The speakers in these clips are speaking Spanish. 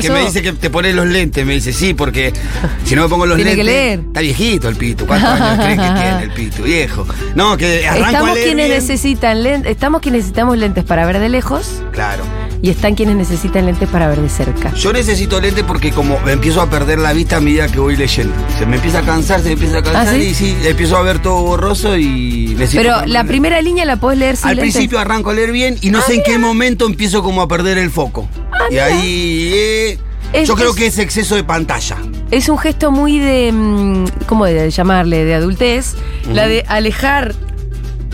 que me dice que te pones los lentes. Me dice, sí, porque si no me pongo los Tiene que lentes. leer. Está viejito el pito. ¿Cuántos años creen que tiene el pito? Viejo. No, que arranco a Estamos leer quienes bien. necesitan lentes, estamos quienes necesitamos lentes para ver de lejos Claro. y están quienes necesitan lentes para ver de cerca. Yo necesito lentes porque como me empiezo a perder la vista a medida que voy leyendo. Se me empieza a cansar, se me empieza a cansar ¿Ah, sí? y sí, empiezo a ver todo borroso y necesito... Pero la primera línea la podés leer sin Al lentes. principio arranco a leer bien y no sé en qué momento empiezo como a perder el foco. y ahí... eh, Es- yo creo es- que es exceso de pantalla. Es un gesto muy de. mm, ¿Cómo de llamarle? De adultez. La de alejar.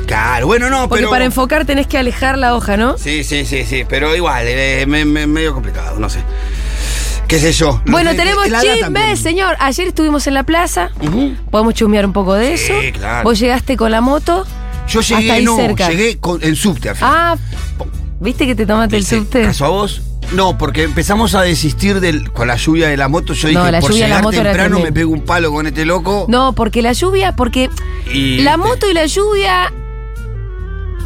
Claro, bueno, no, Porque pero... para enfocar tenés que alejar la hoja, ¿no? Sí, sí, sí, sí, pero igual, eh, me- me- medio complicado, no sé. ¿Qué sé yo? No Bueno, sé, tenemos también. señor. Ayer estuvimos en la plaza. Ujú. Podemos chusmear un poco de Sí, eso. claro. Vos llegaste con la moto. Yo Hasta llegué, ahí no, cerca. llegué con el subte al final. Ah, ¿viste que te tomaste el ¿Te hice subte? ¿Caso a vos? No, porque empezamos a desistir del, con la lluvia de la moto. Yo No, dije, la por lluvia de la llegar moto era temprano me tremenda. pego un palo con este loco. No, porque la lluvia, porque Y- la moto y la lluvia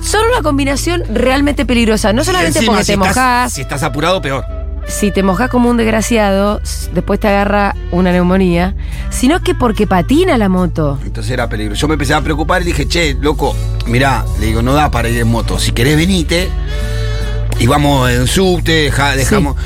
son una combinación realmente peligrosa. No solamente encima, porque si te estás- mojás, Si estás apurado, peor. si te mojás como un desgraciado, después te agarra una neumonía, sino que porque patina la moto. Entonces era peligroso. Yo me empecé a preocupar y dije, che, loco, mirá, le digo, no da para ir en moto. Si querés, venite. Y vamos en subte, deja- dejamos.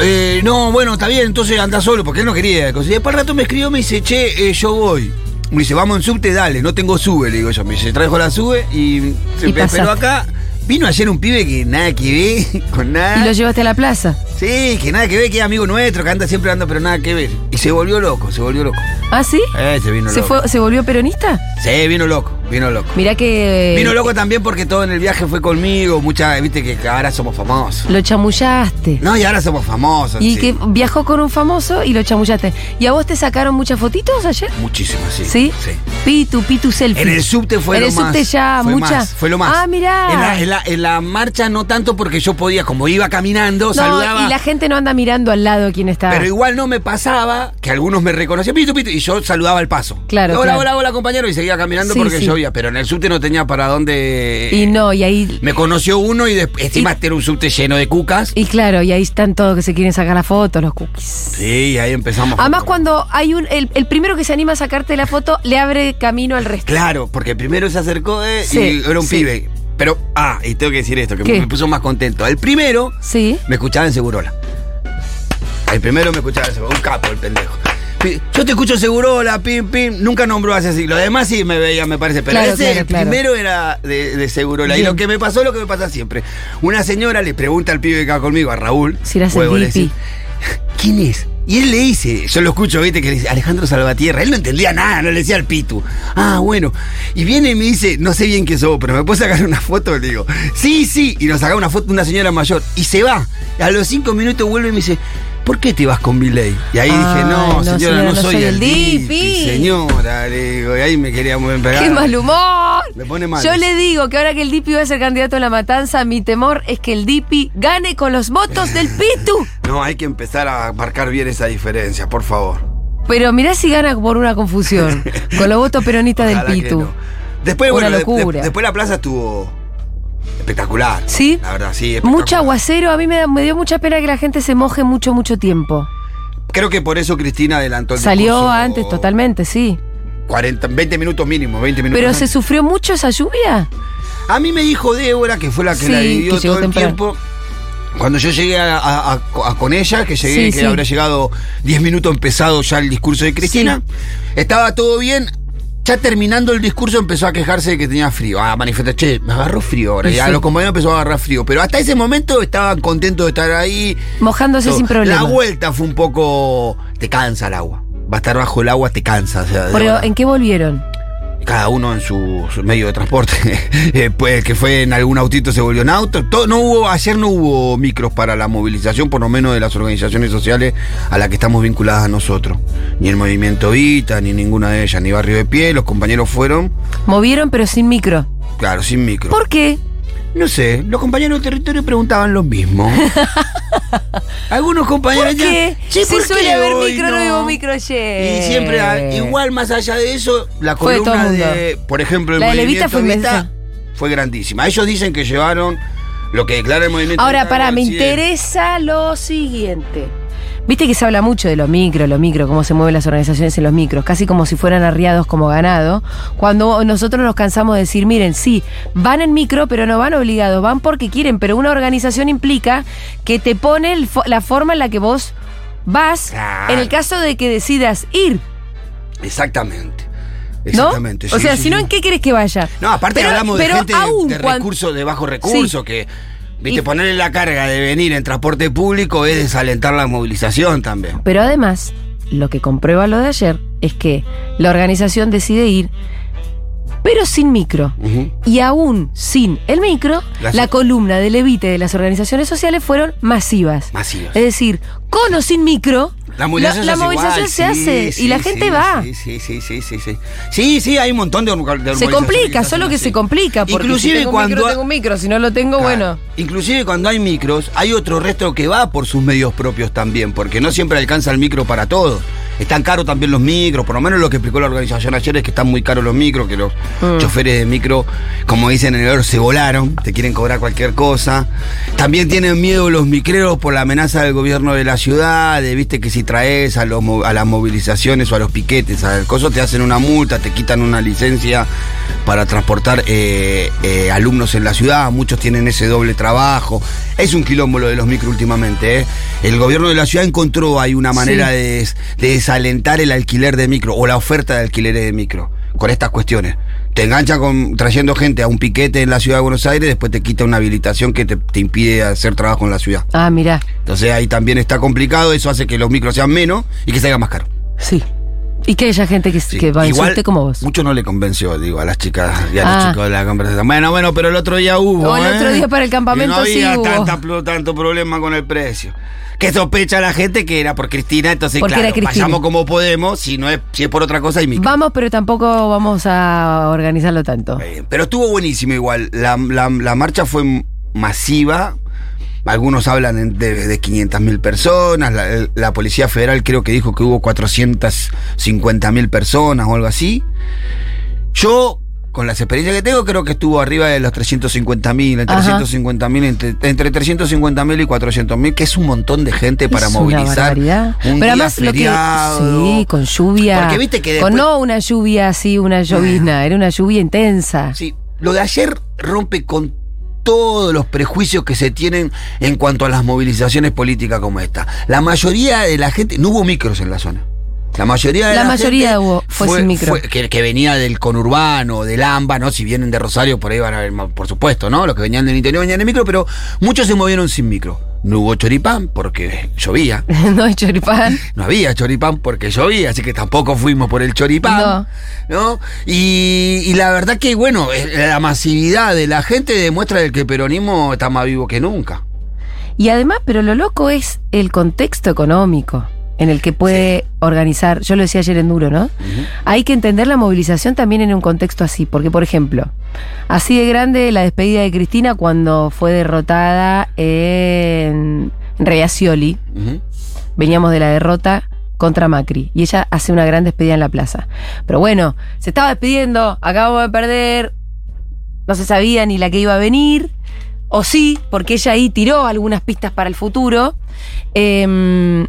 Eh, no, bueno, está bien, entonces anda solo, porque él no quería. Y después rato me escribió, me dice, che, eh, yo voy. Me dice, vamos en subte, dale, no tengo sube, le digo yo. Me dice, traigo la sube y se Y pasaste. acá. Vino ayer un pibe que nada que ver, con nada. Y lo llevaste a la plaza. Sí, que nada que ver, que es amigo nuestro, que anda siempre anda, pero nada que ver. Y se volvió loco, se volvió loco. ¿Ah, sí? Eh, se vino ¿Se, loco. fue, ¿Se volvió peronista? Sí, vino loco, vino loco. Mirá que. Vino loco también porque todo en el viaje fue conmigo, mucha, viste que ahora somos famosos. Lo chamullaste. No, y ahora somos famosos. Y sí. que viajó con un famoso y lo chamullaste. ¿Y a vos te sacaron muchas fotitos ayer? Muchísimas, sí. ¿Sí? Pitu, pitu selfie. En el subte fue En lo el más. subte ya, fue muchas. más, fue lo más. Ah, mirá. En la, en la- en la marcha no tanto porque yo podía, como iba caminando, No, saludaba. y la gente no anda mirando al lado quién está. Pero igual no me pasaba que algunos me reconocían, pito, pito, y yo saludaba al paso. Claro, Hola, claro. hola, hola, compañero, y seguía caminando Sí, porque sí. llovía. Pero en el subte no tenía para dónde. Y no, y ahí. Me conoció uno y después, este era un subte lleno de cucas. Y claro, y ahí están todos que se quieren sacar la foto, los cookies. Sí, y ahí empezamos. Además, con- cuando hay un. El, el primero que se anima a sacarte la foto le abre camino al resto. Claro, porque primero se acercó eh, Sí, y era un pibe. Pero, ah, y tengo que decir esto, que ¿Qué? me puso más contento. El primero Sí. me escuchaba en Segurola. El primero me escuchaba en Segurola, un capo el pendejo. Yo te escucho en Segurola, pim, pim, nunca nombró así así. Lo demás sí me veía, me parece. Pero Claro, ese, claro, el claro. primero era de, de Segurola. Y lo que me pasó es lo que me pasa siempre. Una señora le pregunta al pibe que va conmigo, a Raúl. Si le dice, ¿Quién es? Y él le dice, yo lo escucho, viste, que le dice Alejandro Salvatierra. Él no entendía nada, no le decía al Pitu. Ah, bueno. Y viene y me dice, no sé bien qué sos, pero ¿me puedes sacar una foto? Le digo, sí, sí. Y nos saca una foto de una señora mayor. Y se va. A los cinco minutos vuelve y me dice, ¿por qué te vas con Billy? Y ahí dije, no, no, señora, no, soy, el Dipi". Señora, le digo, y ahí me quería pegar. ¡Qué mal humor! Me pone mal. Yo le digo que ahora que el Dipi va a ser candidato a la matanza, mi temor es que el Dipi gane con los votos del Pitu. No, hay que empezar a marcar bien esa diferencia, por favor. Pero mirá si gana por una confusión. con los votos peronistas del Pitu. no. Después, Una bueno, de- de- locura. después la plaza estuvo espectacular. ¿Sí? La verdad, sí. Mucho aguacero, a mí me, da- me dio mucha pena que la gente se moje mucho, mucho tiempo. Creo que por eso Cristina adelantó el Salió antes totalmente, sí. 40, 20 minutos mínimo, 20 minutos. Pero se sufrió mucho esa lluvia. A mí me dijo Débora, que fue la que Sí, la vivió que todo el tiempo. Cuando yo llegué a, a- a- a- con ella, que llegué, Sí, que sí. habrá llegado 10 minutos empezado ya el discurso de Cristina, estaba todo bien. Ya terminando el discurso empezó a quejarse de que tenía frío. Ah, manifestar, che, me agarró frío ahora. Y a los compañeros empezó a agarrar frío. Pero hasta ese momento estaban contentos de estar ahí. Mojándose Todo. sin problema. La vuelta fue un poco. Te cansa el agua. Va a estar bajo el agua, te cansa. o sea, Pero. ¿en qué volvieron? Cada uno en su, medio de transporte. Eh, pues que fue en algún autito se volvió en auto. Todo, no hubo, ayer no hubo micros para la movilización, por lo menos de las organizaciones sociales a las que estamos vinculadas nosotros. Ni el Movimiento Vita, ni ninguna de ellas, ni Barrio de Pie. Los compañeros fueron, Movieron pero sin micro. claro, sin micro. ¿Por qué? No sé, los compañeros del territorio preguntaban lo mismo. Algunos compañeros ¿Por qué? "Che, si ¿por suele haber micro, no, micro ayer. Y siempre, ah, igual más allá de eso, la Fue columna de, por ejemplo, el La movimiento Levita fue Vita fue grandísima. Ellos dicen que llevaron lo que declara el movimiento Ahora, para, me interesa lo siguiente. Viste que se habla mucho de lo micro, lo micro, cómo se mueven las organizaciones en los micros, casi como si fueran arriados como ganado. Cuando nosotros nos cansamos de decir, miren, sí, van en micro, pero no van obligados, van porque quieren, pero una organización implica que te pone el fo- la forma en la que vos vas Claro. en el caso de que decidas ir, Exactamente. ¿no? Exactamente. o sea, sí, si no. ¿en qué querés que vaya? No, aparte Pero- hablamos de pero gente de- aún de, cuan- recursos, de bajo recurso, Sí. que, viste, Y- ponerle la carga de venir en transporte público es desalentar la movilización también. Pero además, lo que comprueba lo de ayer es que la organización decide ir, pero sin micro. Y aún sin el micro, la columna de levite de las organizaciones sociales fueron masivas. Masivas. Es decir, con o sin micro, La movilización, la se, hace movilización igual, se sí, hace sí, y la gente va. Sí, sí, sí, sí, sí, sí. Sí, hay un montón de, de Se complica, solo que se complica. Porque Inclusive si tengo un cuando micro, tengo un micro. Si no lo tengo, Claro. bueno. Inclusive cuando hay micros, hay otro resto que va por sus medios propios también, porque no siempre alcanza el micro para todos. Están caros también los micros, por lo menos lo que explicó la organización ayer es que están muy caros los micros, que los Mm. choferes de micro, como dicen en el oro, se volaron, te quieren cobrar cualquier cosa. También tienen miedo los micreros por la amenaza del gobierno de la ciudad, de viste que si traes a, los a las movilizaciones o a los piquetes, al coso, te hacen una multa, te quitan una licencia para transportar eh, eh, alumnos en la ciudad, muchos tienen ese doble trabajo. Es un quilombo lo de los micro últimamente. ¿eh? El gobierno de la ciudad encontró ahí una manera Sí. de, des- de desalentar el alquiler de micro o la oferta de alquileres de micro con estas cuestiones. Te engancha con trayendo gente a un piquete en la ciudad de Buenos Aires, después te quita una habilitación que te, te impide hacer trabajo en la ciudad. Ah, mirá. Entonces ahí también está complicado, eso hace que los micros sean menos y que salga más caro. Sí. Y que haya gente que, Sí. que va a Igual, como vos. Mucho no le convenció, digo, a las chicas y a Ah. los chicos de la conversación. Bueno, bueno, pero el otro día hubo. O el ¿eh? otro día para el campamento no había sí tanta tanto problema con el precio. Que sospecha la gente que era por Cristina, entonces Porque claro, Cristina. vayamos como podemos, si no es, si es por otra cosa y micro. Vamos, pero tampoco vamos a organizarlo tanto. Eh, Pero estuvo buenísimo igual. La, la- la marcha fue masiva. Algunos hablan de, de 500.000 personas. La, Policía Federal creo que dijo que hubo 450.000 personas o algo así. Yo, con las experiencias que tengo, creo que estuvo arriba de los 350.000, entre Ajá. 350.000, entre, entre 350.000 y 400.000, que es un montón de gente para una movilizar. barbaridad. Un Pero día además lo que feriado. sí, con lluvia. Porque viste que con después- no una lluvia así, una llovizna, era una lluvia intensa. Sí, lo de ayer rompe con todos los prejuicios que se tienen en cuanto a las movilizaciones políticas como esta. La mayoría de la gente, no hubo micros en la zona. La mayoría de La la, mayoría gente hubo- fue sin micro. que, que venía del conurbano, del AMBA, ¿no? Si vienen de Rosario, por ahí van a ver, por supuesto, ¿no? Los que venían del interior venían en micro, pero muchos se movieron sin micro. No hubo choripán porque llovía. no es choripán. No había choripán porque llovía, así que tampoco fuimos por el choripán. No. Y, y la verdad que, bueno, eh, la masividad de la gente demuestra de que el peronismo está más vivo que nunca. Y además, pero lo loco es el contexto económico en el que puede organizar, yo lo decía ayer en Duro, ¿no? Hay que entender la movilización también en un contexto así, porque por ejemplo, así de grande la despedida de Cristina cuando fue derrotada en Reacioli, veníamos de la derrota contra Macri y ella hace una gran despedida en la plaza. Pero bueno, se estaba despidiendo, acabamos de perder, no se sabía ni la que iba a venir, o sí, porque ella ahí tiró algunas pistas para el futuro. Em,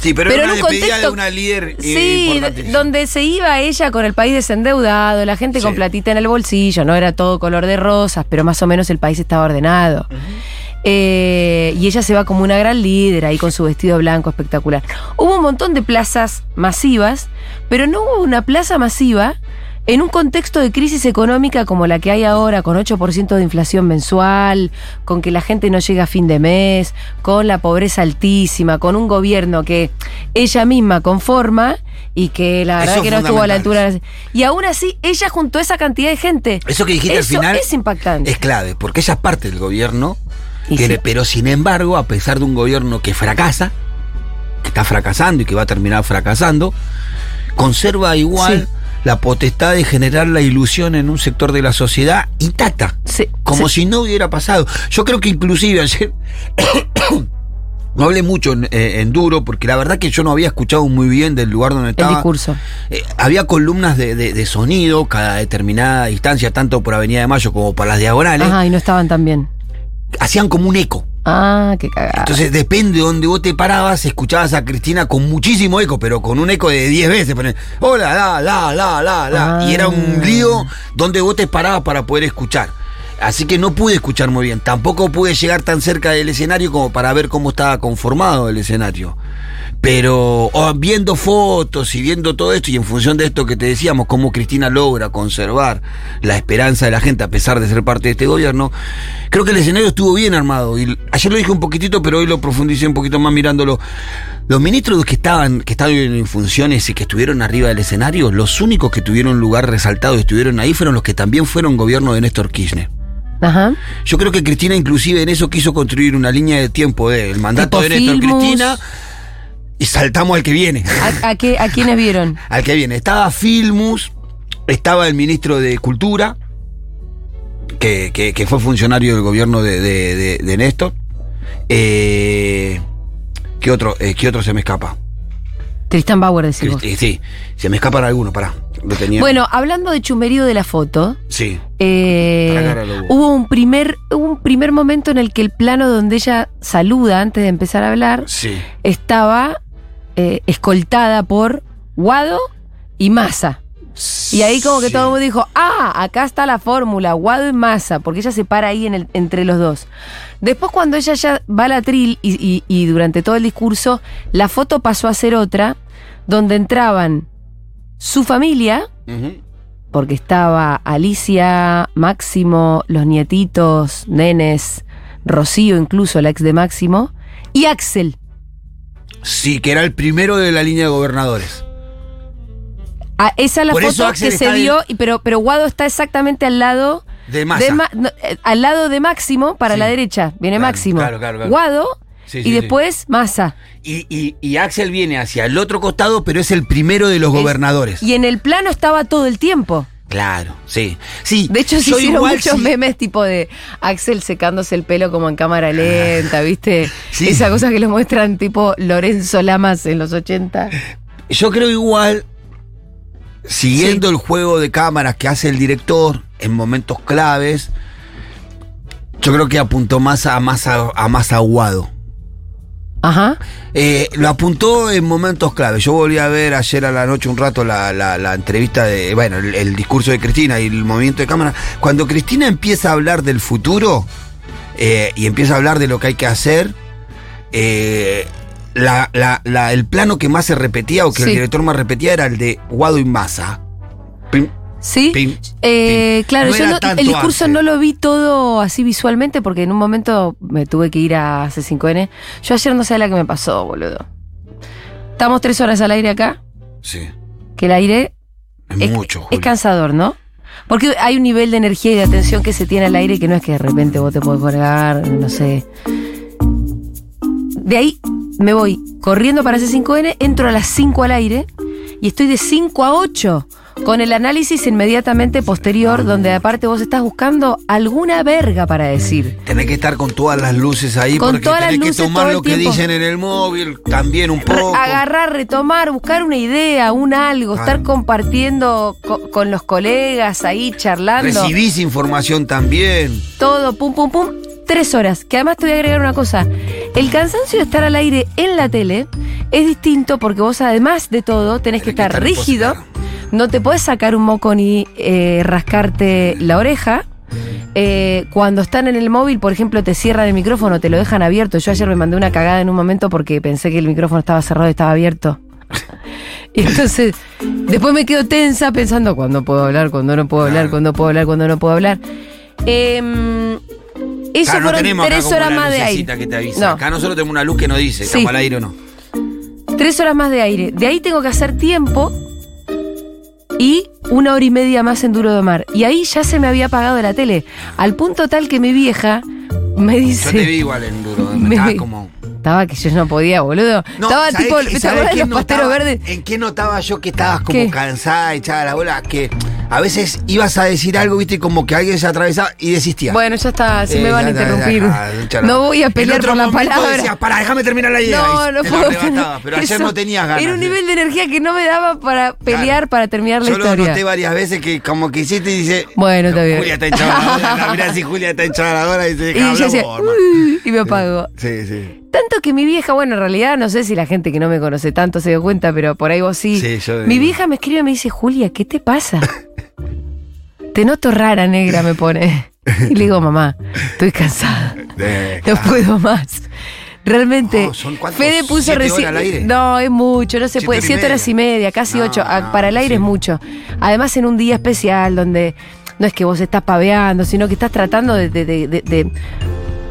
Sí, pero, Pero era en una un despedida contexto- de una líder sí, donde se iba ella con el país desendeudado, la gente con platita en el bolsillo, no era todo color de rosas, pero más o menos el país estaba ordenado. Eh, y ella se va como una gran líder ahí con su vestido blanco espectacular. Hubo un montón de plazas masivas, pero no hubo una plaza masiva en un contexto de crisis económica como la que hay ahora, con 8% de inflación mensual, con que la gente no llega a fin de mes, con la pobreza altísima, con un gobierno que ella misma conforma y que la verdad Eso que no estuvo a la altura. Y aún así, ella juntó esa cantidad de gente. Eso que dijiste Eso al final es impactante. es clave, porque ella es parte del gobierno, Y tiene- sí. pero sin embargo, a pesar de un gobierno que fracasa, que está fracasando y que va a terminar fracasando, conserva igual Sí. La potestad de generar la ilusión en un sector de la sociedad intacta. Sí, Como sí. si no hubiera pasado. Yo creo que inclusive ayer... No hablé mucho en, eh, en duro porque la verdad que yo no había escuchado muy bien del lugar donde el estaba. discurso. Eh, había columnas de, de- de sonido cada determinada distancia, tanto por Avenida de Mayo como por las diagonales. Ajá, y no estaban tan bien. Hacían como un eco. Ah, qué cagada. Entonces, depende de donde vos te parabas, escuchabas a Cristina con muchísimo eco, pero con un eco de 10 veces. Poner, Hola, la, la, la, la, la. Y era un Ah. lío donde vos te parabas para poder escuchar. Así que no pude escuchar muy bien. Tampoco pude llegar tan cerca del escenario como para ver cómo estaba conformado el escenario. Pero oh, viendo fotos y viendo todo esto y en función de esto que te decíamos, cómo Cristina logra conservar la esperanza de la gente a pesar de ser parte de este gobierno, creo que el escenario estuvo bien armado. Y ayer lo dije un poquitito, pero hoy lo profundicé un poquito más mirándolo. Los ministros que estaban, que estaban en funciones y que estuvieron arriba del escenario, los únicos que tuvieron lugar resaltado y estuvieron ahí fueron los que también fueron gobierno de Néstor Kirchner. Ajá. Yo creo que Cristina inclusive en eso quiso construir una línea de tiempo del mandato Tipo de Néstor. Cristina y saltamos al que viene. ¿A, a qué, ¿A quiénes vieron? al que viene. Estaba Filmus, estaba el ministro de Cultura, que, que- que fue funcionario del gobierno de, de- de- de Néstor. Eh, ¿qué, otro, eh, ¿Qué otro se me escapa? Tristan Bauer, decís vos. Sí, se me escapan algunos, pará. Lo tenía. Bueno, hablando de chumerío de la foto, Sí. eh, hubo. un primer, hubo un primer momento en el que el plano donde ella saluda antes de empezar a hablar Sí. estaba eh, escoltada por Guado y Massa. Y ahí como que Sí. todo el mundo dijo, ah, acá está la fórmula, Guado y Massa, porque ella se para ahí en el- entre los dos. Después cuando ella ya va al atril y, y- y durante todo el discurso, la foto pasó a ser otra, donde entraban su familia, porque estaba Alicia, Máximo, los nietitos, nenes, Rocío incluso, la ex de Máximo, y Axel. Sí, que era el primero de la línea de gobernadores. Ah, esa es la Por foto que se dio, pero, pero Guado está exactamente al lado De Massa. de Ma- no, eh, al lado de Máximo, para Sí. la derecha, viene Claro, Máximo. claro, claro, claro. Guado Sí, y sí, después Massa. Y, y- y Axel viene hacia el otro costado, pero es el primero de los Es- gobernadores. Y en el plano estaba todo el tiempo. Claro, sí. sí De hecho, se hicieron igual muchos sí- memes tipo de Axel secándose el pelo como en cámara lenta, ¿viste? Sí. Esa cosa que lo muestran tipo Lorenzo Lamas en los 80. Yo creo igual, siguiendo el juego de cámaras que hace el director en momentos claves, yo creo que apuntó más a más, a, a más aguado. Ajá. Eh, lo apuntó en momentos claves. Yo volví a ver ayer a la noche un rato la, la- la entrevista de, bueno, el, el discurso de Cristina y el movimiento de cámara. Cuando Cristina empieza a hablar del futuro eh, y empieza a hablar de lo que hay que hacer, eh, la- la- el plano que más se repetía o que el director más repetía era el de Guado y Massa. ¿Sí? pim, Eh, pim. claro, No yo no- el discurso arte. no lo vi todo así visualmente porque en un momento me tuve que ir a C5N. Yo ayer no sé la que me pasó, boludo. Estamos tres horas al aire acá, Sí, que el aire es, es, mucho. es cansador, ¿no? Porque hay un nivel de energía y de atención que se tiene al aire que no es que de repente vos te podés colgar, no sé. De ahí me voy corriendo para C5N, entro a las 5 al aire y estoy de 5 a 8 con el análisis inmediatamente posterior, donde aparte vos estás buscando alguna verga para decir. Tenés que estar con todas las luces ahí Con porque todas las tenés luces que tomar lo que tiempo. dicen en el móvil, también un poco. Agarrar, retomar, buscar una idea, un algo, Claro. estar compartiendo co- con los colegas ahí, charlando. Recibís información también. todo, pum, pum, pum, tres horas. Que además te voy a agregar una cosa. El cansancio de estar al aire en la tele es distinto porque vos además de todo tenés que Tenés que estar estar rígido. No te podés sacar un moco ni eh, rascarte la oreja. Eh, cuando están en el móvil, por ejemplo, te cierran el micrófono, te lo dejan abierto. Yo ayer me mandé una cagada en un momento porque pensé que el micrófono estaba cerrado y estaba abierto. Y entonces, después me quedo tensa pensando cuándo puedo hablar, cuándo no puedo hablar, Claro. cuándo puedo hablar, cuándo no puedo hablar. Em, eso no fueron tres horas más de aire. que te avisa. No. Acá nosotros tenemos una luz que nos dice, Sí. al aire o no. Tres horas más de aire. De ahí tengo que hacer tiempo y una hora y media más en Duro de Mar. Y ahí ya se me había apagado la tele. Al punto tal que mi vieja me Yo te vi dice. igual en duro, Me- estaba como... Estaba que yo no podía, boludo. No, Estaba ¿sabés tipo. ¿Te sabés los notaba? verdes? ¿En qué notaba yo que estabas como ¿Qué? cansada, echada la bola? Que a veces ibas a decir algo, viste, como que alguien se atravesaba y desistía. Bueno, ya está, si Eh, me van a ya, interrumpir. ya, ya, no voy a pelear por la palabra. Decías, pará, déjame terminar la idea. No, Y no puedo. lo pero ayer Eso no tenías ganas. Era un nivel de energía que no me daba para pelear, para terminar la Yo lo historia. noté varias veces que como que hiciste y dice. Bueno, está bien. Julia está enchaladora. Mirá si Julia está enchaladora y dice, y yo decía, vos, hermano". "Uy", y me apagó. Sí, sí. Tanto que mi vieja, bueno, en realidad no sé si la gente que no me conoce tanto se dio cuenta, pero por ahí vos sí. Sí, yo mi vieja me escribe y me dice, Julia, ¿qué te pasa? te noto rara, negra, me pone. Y le digo, mamá, estoy cansada. No puedo más. Realmente. No, ¿son cuántos? Fede puso ¿Siete recién. No, es mucho, no se Siete puede. Siete media. horas y media, casi No, ocho. Ah, no, Para el aire sí. es mucho. Además, en un día especial donde no es que vos estás paveando, sino que estás tratando de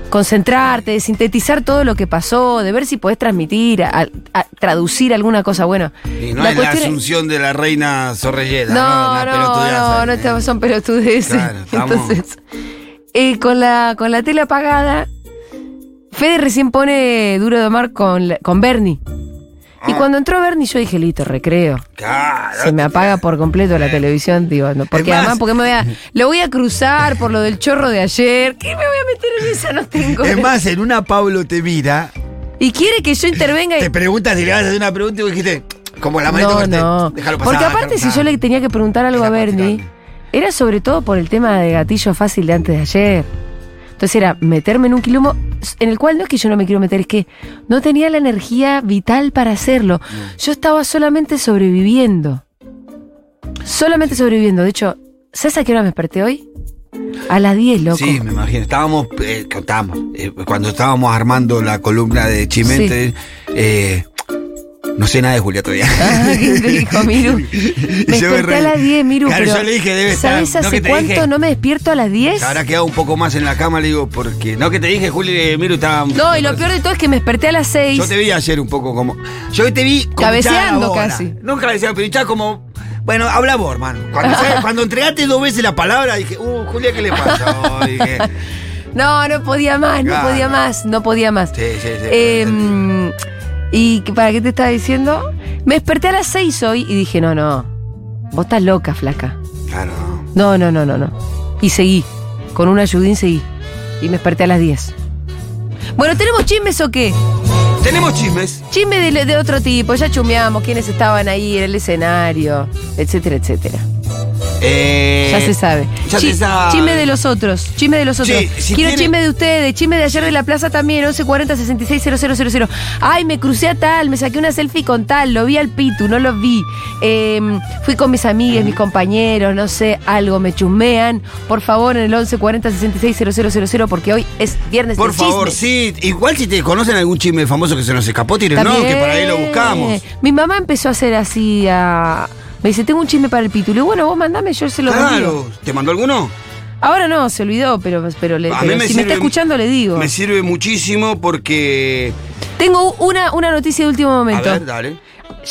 concentrarte, de sintetizar todo lo que pasó, de ver si podés transmitir, a- a- traducir alguna cosa. Bueno, Y no la es la es- asunción de la reina Zorrelleta. no, no, no, no, estamos- son pelotudeces. Claro, Entonces, eh, con, la, con la tele apagada, Fede recién pone Duro de Mar con, con Bernie. Y Ah. cuando entró Bernie, yo dije, listo, recreo. Claro. Se me apaga por completo la televisión, digo, no, porque más- además, porque me voy a, lo voy a cruzar por lo del chorro de ayer. ¿Qué me voy a meter en esa? No tengo. Es más, en una Pablo te mira, Y quiere que yo intervenga y. te preguntas si le vas a hacer una pregunta y vos dijiste, como la manito No, no. déjalo pasar. Porque aparte, si yo le tenía que preguntar algo a Bernie, era sobre todo por el tema de gatillo fácil de antes de ayer. Entonces era meterme en un quilombo en el cual no es que yo no me quiero meter, es que no tenía la energía vital para hacerlo. Yo estaba solamente sobreviviendo. Solamente sobreviviendo. De hecho, ¿sabes a qué hora me desperté hoy? A las 10, loco. Sí, me imagino. Estábamos, eh, contábamos, eh, cuando estábamos armando la columna de Chimente, eh, no sé nada de Julia todavía. Ah, ¿qué te dijo, Miru? Y Me yo desperté a reí. las 10, Miru. Claro, pero yo le dije, debe estar. ¿Sabes ¿no hace te cuánto dije? no me despierto a las 10? Se habrá quedado un poco más en la cama, le digo, porque. No que te dije, Juli, eh, Miru estaba. No, y lo peor de todo es que me desperté a las 6. Yo te vi ayer un poco como. Yo te vi. como Cabeceando casi. No cabeceando, pero hinchada como. Bueno, habla vos, hermano. Cuando, ¿sabes? Cuando entregaste dos veces la palabra, dije, uh, Julia, ¿qué le pasa? dije, No, no podía más, no podía más, no podía más. sí, sí, sí. Eh, ¿Y para qué te estaba diciendo? Me desperté a las 6 hoy y dije, no, no, vos estás loca, flaca. claro. No, no, no, no, no. Y seguí, con un ayudín seguí. Y me desperté a las 10. Bueno, ¿tenemos chismes o qué? Tenemos chismes. Chisme de, de otro tipo, ya chumeamos quiénes estaban ahí en el escenario, etcétera, etcétera. Eh, Ya se sabe. Ya se sabe. Chisme de los otros, chisme de los otros. Sí, si Quiero tiene- chisme de ustedes, chisme de ayer de la plaza también, 1140 660000. Ay, me crucé a tal, me saqué una selfie con tal, lo vi al Pitu, no lo vi. Eh, fui con mis amigas, mis compañeros, no sé, algo, me chusmean. Por favor, en el 1140 660000 porque hoy es viernes Por de favor, sí. Igual si te conocen algún chisme famoso que se nos escapó, tiren no, que por ahí lo buscamos. Mi mamá empezó a hacer así a. Me dice, tengo un chisme para el Pitu. Le digo, bueno, vos mandame, yo se lo. Claro. ¿Te mandó alguno? Ahora no, se olvidó, pero, pero, le, A pero mí me si me sirve- está escuchando le digo. Me sirve muchísimo porque. Tengo una, una noticia de último A momento. ver, dale.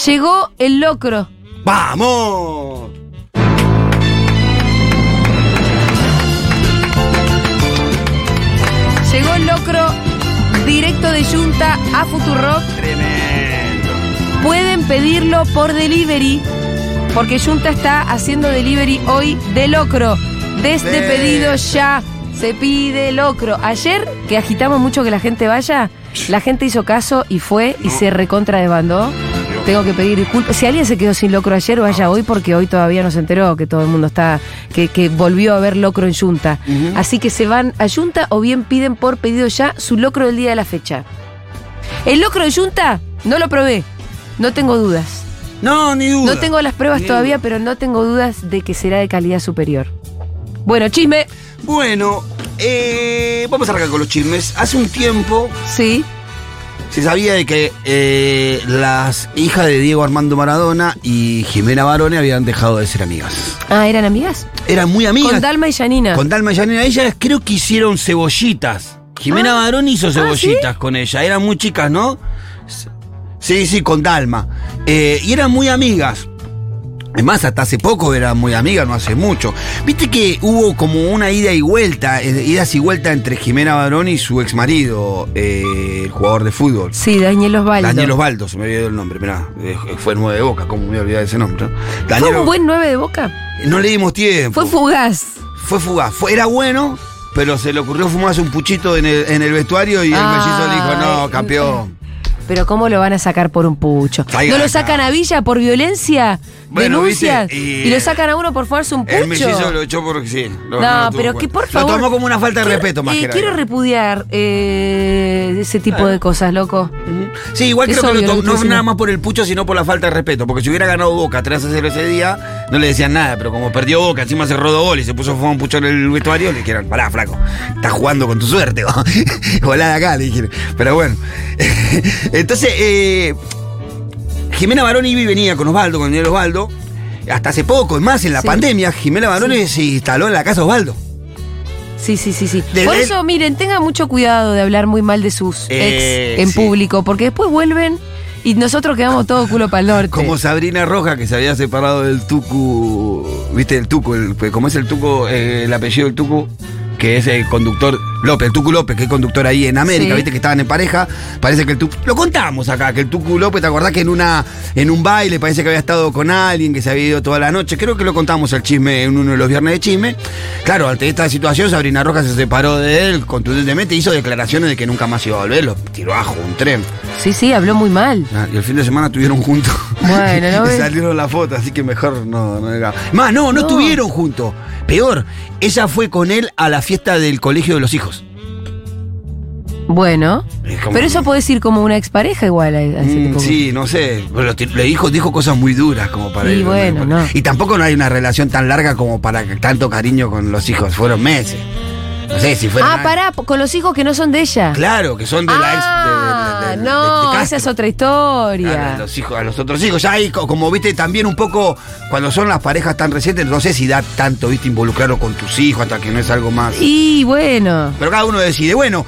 Llegó el locro. ¡Vamos! Llegó el locro directo de Junta a Futurock. Tremendo. Pueden pedirlo por delivery. Porque Junta está haciendo delivery hoy de locro. Desde pedido ya se pide locro. Ayer, que agitamos mucho que la gente vaya, la gente hizo caso y fue y No. se recontra desbandó. Tengo que pedir disculpas. Si alguien se quedó sin locro ayer, vaya hoy porque hoy todavía no se enteró que todo el mundo está, que, que volvió a haber locro en Junta. Así que se van a Junta o bien piden por pedido ya su locro del día de la fecha. El locro de Junta no lo probé. No tengo dudas. No, ni duda. No tengo las pruebas Ni todavía, duda. pero no tengo dudas de que será de calidad superior. Bueno, chisme. Bueno, eh, vamos a arrancar con los chismes. Hace un tiempo Sí. se sabía de que eh, las hijas de Diego Armando Maradona y Jimena Barone habían dejado de ser amigas. Ah, ¿eran amigas? Eran muy amigas. Con Dalma y Janina. Con Dalma y Janina. Ellas creo que hicieron cebollitas. Jimena Ah. Barón hizo Ah, cebollitas con ella. Eran muy chicas, ¿no? Sí, sí, con Dalma. Eh, y eran muy amigas. Es más, hasta hace poco era muy amiga, no hace mucho. Viste que hubo como una ida y vuelta, eh, idas y vuelta entre Jimena Barón y su ex marido, eh, el jugador de fútbol. Sí, Daniel Osvaldo. Daniel Osvaldo, se me ido el nombre, mirá, fue el 9 de Boca, ¿cómo me voy a olvidar ese nombre? ¿no? ¿Fue un buen 9 de boca? No le dimos tiempo. Fue fugaz. Fue fugaz. Fue, era bueno, pero se le ocurrió fumarse un puchito en el, en el vestuario y el Ay. mellizo le dijo, no, campeón. Pero ¿cómo lo van a sacar por un pucho? ¿No lo acá. sacan a Villa por violencia? Bueno, ¿Denuncias? viste, Y, y- lo sacan a uno por fumarse un pucho? El mellizo lo echó porque sí. lo- No, lo pero que por favor. Lo tomó como una falta de Quiero- respeto más eh, que nada. Quiero repudiar eh, ese tipo de cosas, loco. Sí, igual Es creo que lo lo to- que no nada más por el pucho, sino por la falta de respeto. Porque si hubiera ganado Boca 3 a 0 ese día, no le decían nada. Pero como perdió Boca, encima se rodó gol y se puso a un pucho en el vestuario, le dijeron, pará, flaco, estás jugando con tu suerte. Volá de acá, le dijeron. Pero bueno. Entonces, eh, Jimena Baroni iba y venía con Osvaldo, con Daniel Osvaldo. Hasta hace poco, es más, en la Sí. pandemia, Jimena Baroni se instaló en la casa de Osvaldo. Sí, sí, sí, sí. Por eso, miren, tengan mucho cuidado de hablar muy mal de sus Eh, ex en sí. público, porque después vuelven y nosotros quedamos todo culo para el norte. Como Sabrina Roja, que se había separado del Tucu. ¿Viste el Tucu? El, ¿Cómo es el Tucu? eh, el apellido del Tucu, que es el conductor López, el Tucu López, que es conductor ahí en América, Sí. ¿viste? Que estaban en pareja. Parece que el Tucu. Lo contamos acá, que el Tucu López, ¿te acordás que en una en un baile parece que había estado con alguien, que se había ido toda la noche? Creo que lo contamos el chisme en uno de los viernes de chisme. Claro, ante esta situación, Sabrina Roja se separó de él contundentemente, hizo declaraciones de que nunca más iba a volver, lo tiró abajo un tren. Sí, sí, habló muy mal. Ah, y el fin de semana estuvieron juntos. Bueno, ¿no Y ves? salieron las fotos, así que mejor no, no. Más, no, no, No. estuvieron juntos. Peor, ella fue con él a la fiesta del colegio de los hijos. Bueno, Es como- pero eso puede ser como una expareja igual a, a ese Mm, tipo. sí, no sé. Pero ti- le dijo, dijo cosas muy duras como para Y bueno, no. Y tampoco no hay una relación tan larga como para que tanto cariño con los hijos. Fueron meses. No sé si fueron. Ah, pará, con los hijos que no son de ella. Claro, que son de la ex. de- Ah, de- de- de- no, Castro. esa es otra historia. A los hijos, a los otros hijos. Ya hay, co- como viste, también un poco, cuando son las parejas tan recientes, no sé si da tanto, viste, involucrarlo con tus hijos hasta que no es algo más. Y bueno, Pero cada uno decide. Bueno,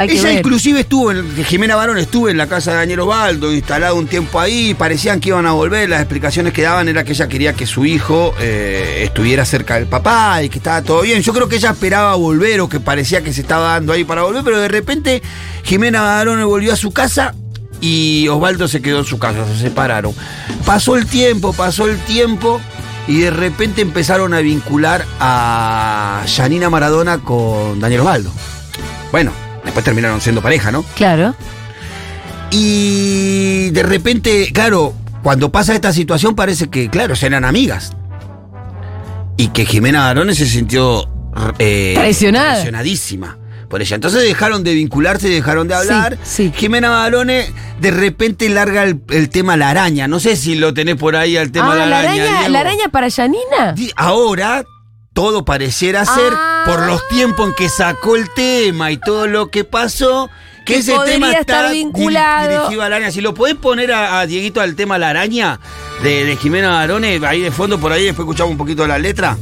hay que ella ver. inclusive estuvo, en, Jimena Barón estuvo en la casa de Daniel Osvaldo, instalado un tiempo ahí, parecían que iban a volver, las explicaciones que daban era que ella quería que su hijo eh, estuviera cerca del papá y que estaba todo bien. Yo creo que ella esperaba volver o que parecía que se estaba dando ahí para volver, pero de repente Jimena Barón volvió a su casa y Osvaldo se quedó en su casa, se separaron. Pasó el tiempo, pasó el tiempo. Y de repente empezaron a vincular a Janina Maradona con Daniel Osvaldo. Bueno, después terminaron siendo pareja, ¿no? Claro. Y de repente, claro, cuando pasa esta situación parece que, claro, eran amigas. Y que Jimena Barone se sintió eh, Traicionada. traicionadísima por ella. Entonces dejaron de vincularse, dejaron de hablar. Sí, sí. Jimena Barone de repente larga el, el tema la araña. No sé si lo tenés por ahí al tema ah, de la la araña. araña, la araña para Yanina. Ahora todo pareciera ser, Ah. por los tiempos en que sacó el tema y todo lo que pasó, que, Que ese tema está vinculado. dirigido a la araña. Si lo podés poner a, a Dieguito al tema La Araña de, de Jimena Barone, ahí de fondo por ahí, después escuchamos un poquito la letra.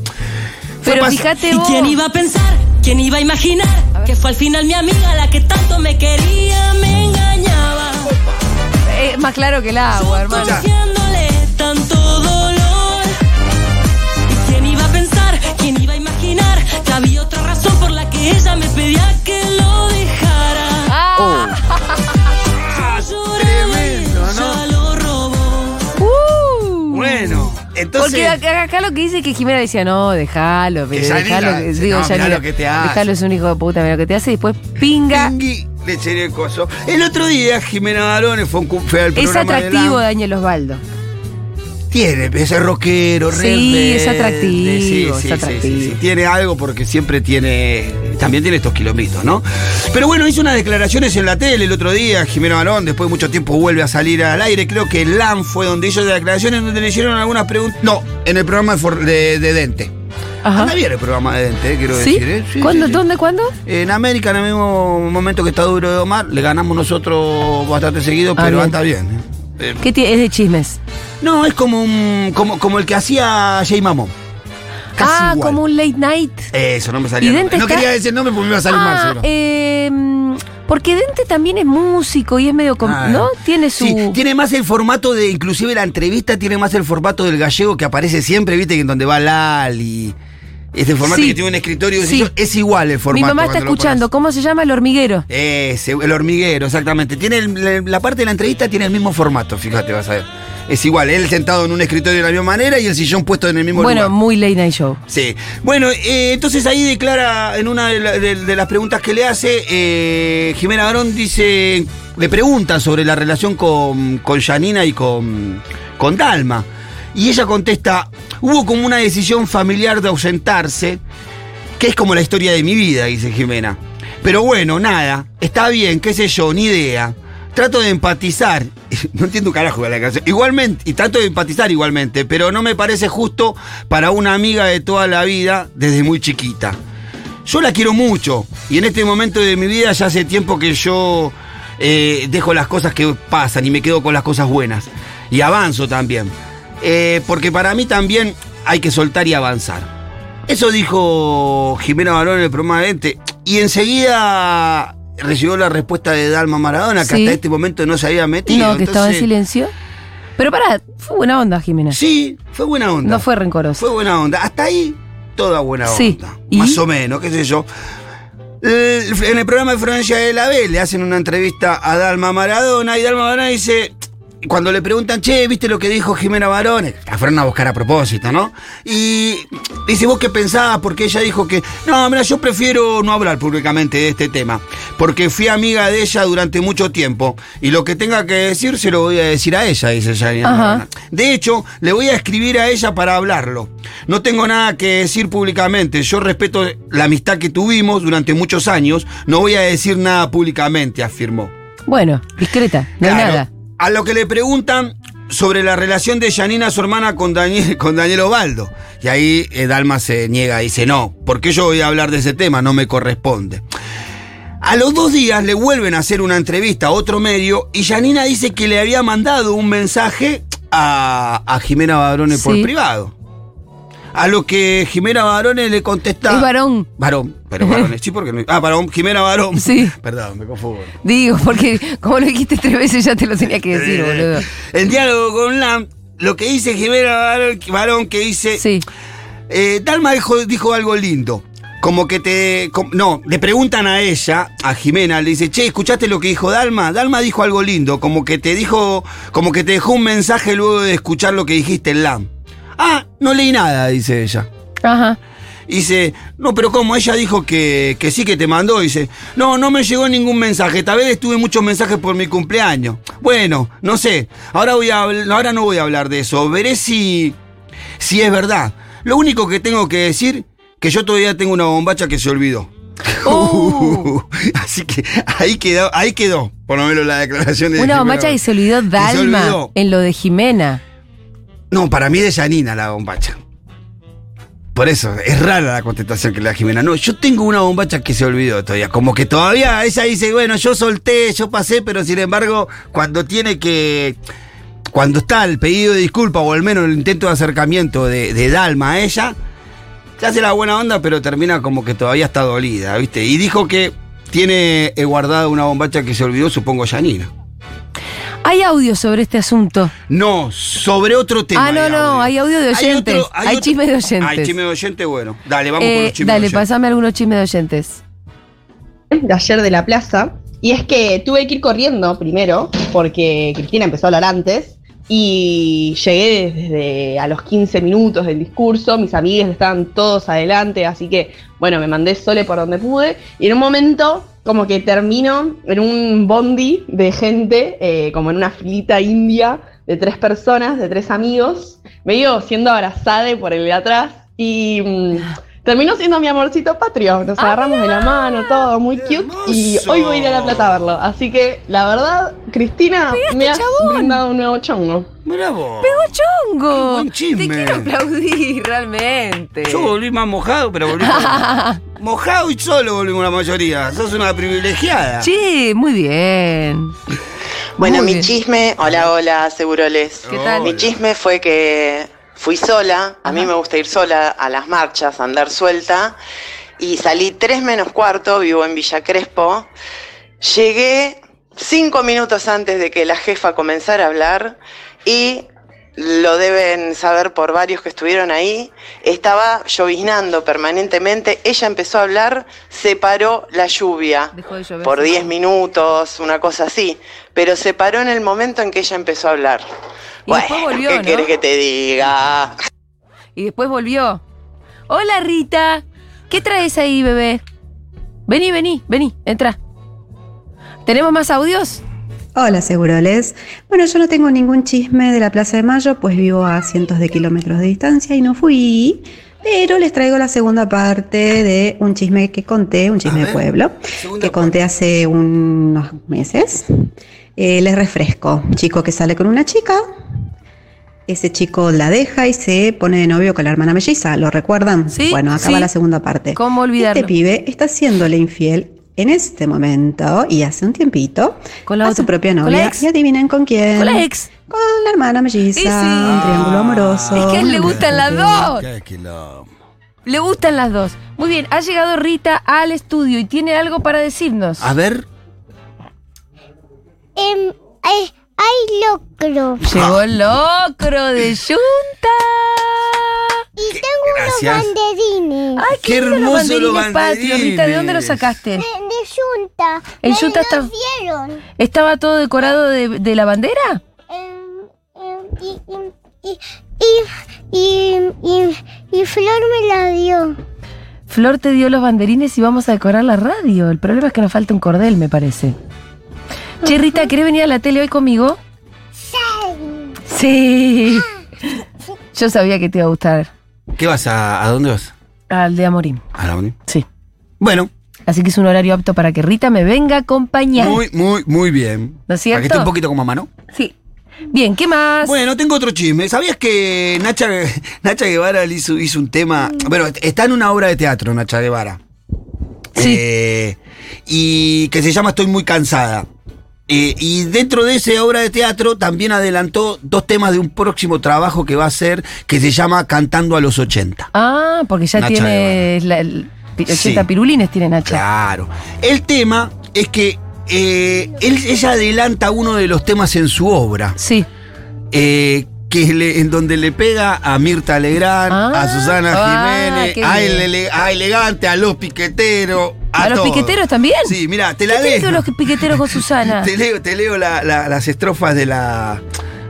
Pero fíjate ¿Y vos. quién iba a pensar? ¿Quién iba a imaginar? Que fue al final mi amiga la que tanto me quería, me engañaba. Es más claro que el agua, hermano. Ella me pedía que lo dejara. Ah, y tremendo, ella lo robó. uh. Bueno, entonces. Porque acá, acá lo que dice es que Jimena decía, no, déjalo. dice, Digo, no, lo que te hace. Déjalo, es un hijo de puta, mira lo que te hace. Y después, pinga. Pingui, le eché el coso. El otro día Jimena Barone fue, un fue al Es programa de atractivo la- Daniel Osvaldo. Tiene, ese rockero, Sí, rebelde, es atractivo, sí, es sí, atractivo. sí, sí. Tiene algo porque siempre tiene, también tiene estos kilómetros, ¿no? Pero bueno, hizo unas declaraciones en la tele el otro día, Jimena Balón, después de mucho tiempo vuelve a salir al aire, creo que LAN fue donde hizo las declaraciones, donde le hicieron algunas preguntas, no, en el programa de, For- de- de Dente. Ajá. Anda bien el programa de Dente, eh, quiero ¿Sí? decir, ¿eh? Sí, ¿Cuándo? sí. ¿Dónde? ¿Cuándo? En América, en el mismo momento que está duro de Omar, le ganamos nosotros bastante seguido, Ah, pero bien. anda bien. ¿eh? ¿Qué es de chismes? No, es como un, como, como el que hacía Jay Mamón. Casi ah, igual. como un late night. Eso, no me salía. ¿Y el Dente nombre. No está- quería decir nombre porque me iba a salir mal, Ah, seguro. eh, mm, Porque Dente también es músico y es medio, com- Ah. ¿no? Tiene su... Sí, tiene más el formato de, inclusive la entrevista tiene más el formato del gallego que aparece siempre, viste, que en donde va Lal y este formato Sí. que tiene un escritorio, Sí. es igual el formato. Mi mamá está escuchando. ¿cómo se llama? El hormiguero. Ese, el hormiguero, exactamente. Tiene el- la, la parte de la entrevista tiene el mismo formato, fíjate, vas a ver. Es igual, él sentado en un escritorio de la misma manera y el sillón puesto en el mismo Bueno, lugar. muy late night show. Sí. Bueno, eh, entonces ahí declara, en una de, la- de- de las preguntas que le hace, eh, Jimena Barón dice, le pregunta sobre la relación con, con Janina y con, con Dalma. Y ella contesta, hubo como una decisión familiar de ausentarse, que es como la historia de mi vida, dice Jimena. Pero bueno, nada, está bien, qué sé yo, ni idea. Trato de empatizar. No entiendo carajo de la canción. Igualmente, y trato de empatizar igualmente, pero no me parece justo para una amiga de toda la vida desde muy chiquita. Yo la quiero mucho y en este momento de mi vida ya hace tiempo que yo eh, dejo las cosas que pasan y me quedo con las cosas buenas. Y avanzo también. Eh, porque para mí también hay que soltar y avanzar. Eso dijo Jimena Barón en el programa de Ente. Y enseguida recibió la respuesta de Dalma Maradona, que Sí. hasta este momento no se había metido. No, que estaba en silencio. Pero pará, fue buena onda, Jimena. Sí, fue buena onda. No fue rencoroso. Fue buena onda. Hasta ahí, toda buena Sí. onda. ¿Y? Más o menos, qué sé yo. En el programa de Francia de la B le hacen una entrevista a Dalma Maradona y Dalma Maradona dice, cuando le preguntan, che, ¿viste lo que dijo Jimena Barón? La fueron a buscar a propósito, ¿no? Y dice, ¿vos qué pensabas? Porque ella dijo que, no, mira, yo prefiero no hablar públicamente de este tema, porque fui amiga de ella durante mucho tiempo y lo que tenga que decir se lo voy a decir a ella, dice. Maradona. De hecho, le voy a escribir a ella para hablarlo. No tengo nada que decir públicamente. Yo respeto la amistad que tuvimos durante muchos años. No voy a decir nada públicamente, afirmó. Bueno, discreta, no Claro, nada. A lo que le preguntan sobre la relación de Janina, su hermana, con Daniel, con Daniel Osvaldo. Y ahí eh, Dalma se niega, dice, no, porque yo voy a hablar de ese tema, no me corresponde. A los dos días le vuelven a hacer una entrevista a otro medio y Janina dice que le había mandado un mensaje a, a Jimena Barone por privado. A lo que Jimena Barone le contesta... Es varón. Varón, pero varones, sí, porque. Ah, varón, Jimena Barón. Sí. Perdón, me confundo. Digo, porque como lo dijiste tres veces ya te lo tenía que decir, boludo. El diálogo con Lam, lo que dice Jimena Barón, que dice. Sí. eh, Dalma dijo, dijo algo lindo. Como que te. no, le preguntan a ella, a Jimena, le dice, che, ¿escuchaste lo que dijo Dalma? Dalma dijo algo lindo, como que te dijo. Como que te dejó un mensaje luego de escuchar lo que dijiste en Lam. Ah, no leí nada, dice ella. Ajá. Dice, no, pero como ella dijo que, que sí que te mandó, dice, no, no me llegó ningún mensaje, tal vez tuve muchos mensajes por mi cumpleaños. Bueno, no sé, ahora, voy a, ahora no voy a hablar de eso, veré si, si es verdad. Lo único que tengo que decir, que yo todavía tengo una bombacha que se olvidó. Uh. Así que ahí quedó, ahí quedó, por lo menos la declaración de Una bombacha y se olvidó se Dalma olvidó. en lo de Jimena. No, para mí de Janina la bombacha. Por eso, es rara la contestación que le da Jimena. No, yo tengo una bombacha que se olvidó todavía. Como que todavía ella dice, bueno, yo solté, yo pasé, pero sin embargo, cuando tiene que. Cuando está el pedido de disculpa o al menos el intento de acercamiento de, de Dalma a ella, se hace la buena onda, pero termina como que todavía está dolida, ¿viste? Y dijo que tiene eh, guardada una bombacha que se olvidó, supongo, Janina. Hay audio sobre este asunto. No, sobre otro tema. Ah, no, no, hay audio de oyentes. Hay chisme de oyentes. Hay chisme de oyentes, bueno. Dale, vamos con Eh, los chismes dale, de oyentes. pasame algunos chismes de oyentes. de ayer de la plaza. Y es que tuve que ir corriendo primero, porque Cristina empezó a hablar antes. Y llegué desde a los 15 minutos del discurso. Mis amigues estaban todos adelante, así que, bueno, me mandé sole por donde pude. Y en un momento, como que termino en un bondi de gente, eh, como en una filita india de tres personas, de tres amigos. Medio siendo abrazada por el de atrás. Y. mm, Terminó siendo mi amorcito patrio. Nos agarramos de la mano, todo muy ¡Qué cute. Y hoy voy a ir a la plata a verlo. Así que, la verdad, Cristina, me has brindado un nuevo chongo. Mirá vos. ¡Chongo! Qué buen chisme. Te quiero aplaudir, realmente. Yo volví más mojado, pero volví mojado y solo volvimos la mayoría. Sos una privilegiada. Sí, muy bien. Bueno, Muy mi bien. chisme, hola, hola, Seguroles. ¿Qué tal? Mi chisme fue que fui sola, a mí me gusta ir sola a las marchas, andar suelta, y salí tres menos cuarto, vivo en Villa Crespo, Llegué cinco minutos antes de que la jefa comenzara a hablar y lo deben saber por varios que estuvieron ahí, estaba lloviznando permanentemente, ella empezó a hablar, se paró la lluvia llover, por se 10 paró. minutos, una cosa así, pero se paró en el momento en que ella empezó a hablar. Y después volvió, ¿qué ¿no? querés que te diga? Y después volvió. Hola Rita, ¿qué traes ahí, bebé? Vení, vení, vení, entra. ¿Tenemos más audios? Hola, Seguroles. Bueno, yo no tengo ningún chisme de la Plaza de Mayo, pues vivo a cientos de kilómetros de distancia y no fui. Pero les traigo la segunda parte de un chisme que conté, un chisme A de pueblo, que conté hace unos meses. Eh, les refresco. Chico que sale con una chica. Ese chico la deja y se pone de novio con la hermana melliza. ¿Lo recuerdan? Sí, Bueno, acaba sí. la segunda parte. ¿Cómo olvidarlo? Este pibe está siéndole infiel en este momento y hace un tiempito Con la a otra- su propia con la novia. ex. Y adivinen con quién. Con la ex. Con la hermana melliza. Sí. Un triángulo amoroso. Es que a él le gustan las dos. Le gustan las dos. Muy bien, ha llegado Rita al estudio y tiene algo para decirnos. A ver, Em, hay, hay locro. Llegó el locro de Junta. Y tengo gracias. unos banderines. Ay, qué, Qué lindo los banderines Rita. ¿De dónde los sacaste? De, de Junta. ¿En Me Junta los está- dieron. ¿Estaba todo decorado de, de la bandera? Em, em, y, y, y, y, y, y Flor me la dio. Flor te dio los banderines y vamos a decorar la radio. El problema es que nos falta un cordel, me parece. Che, Rita, ¿querés venir a la tele hoy conmigo? Sí. Yo sabía que te iba a gustar. ¿qué vas a, a dónde vas? Al de Amorín. A la uni. Sí. Bueno, Así que es un horario apto para que Rita me venga a acompañar. muy, muy, muy bien. ¿No es cierto? Para que esté un poquito como mamá, ¿no? Sí. Bien, ¿qué más? Bueno, tengo otro chisme. ¿Sabías que Nacha, Nacha Guevara hizo, hizo un tema? Bueno, está en una obra de teatro, Nacha Guevara. Sí. Eh, y que se llama Estoy muy cansada. Eh, y dentro de esa obra de teatro también adelantó dos temas de un próximo trabajo que va a hacer que se llama Cantando a los 80. Ah, porque ya Nacha tiene la- el- 80 Sí. pirulines tiene Nacha. Claro. El tema es que eh, él- ella adelanta uno de los temas en su obra. Sí. eh, que le- en donde le pega a Mirta Legrand, Ah, a Susana ah, Jiménez, a, ele- a Elegante, a los piqueteros. A, ¿A los piqueteros también? Sí, mira, te ¿Qué la que leo. los piqueteros con Susana? Te leo, te leo la- la- las estrofas de la,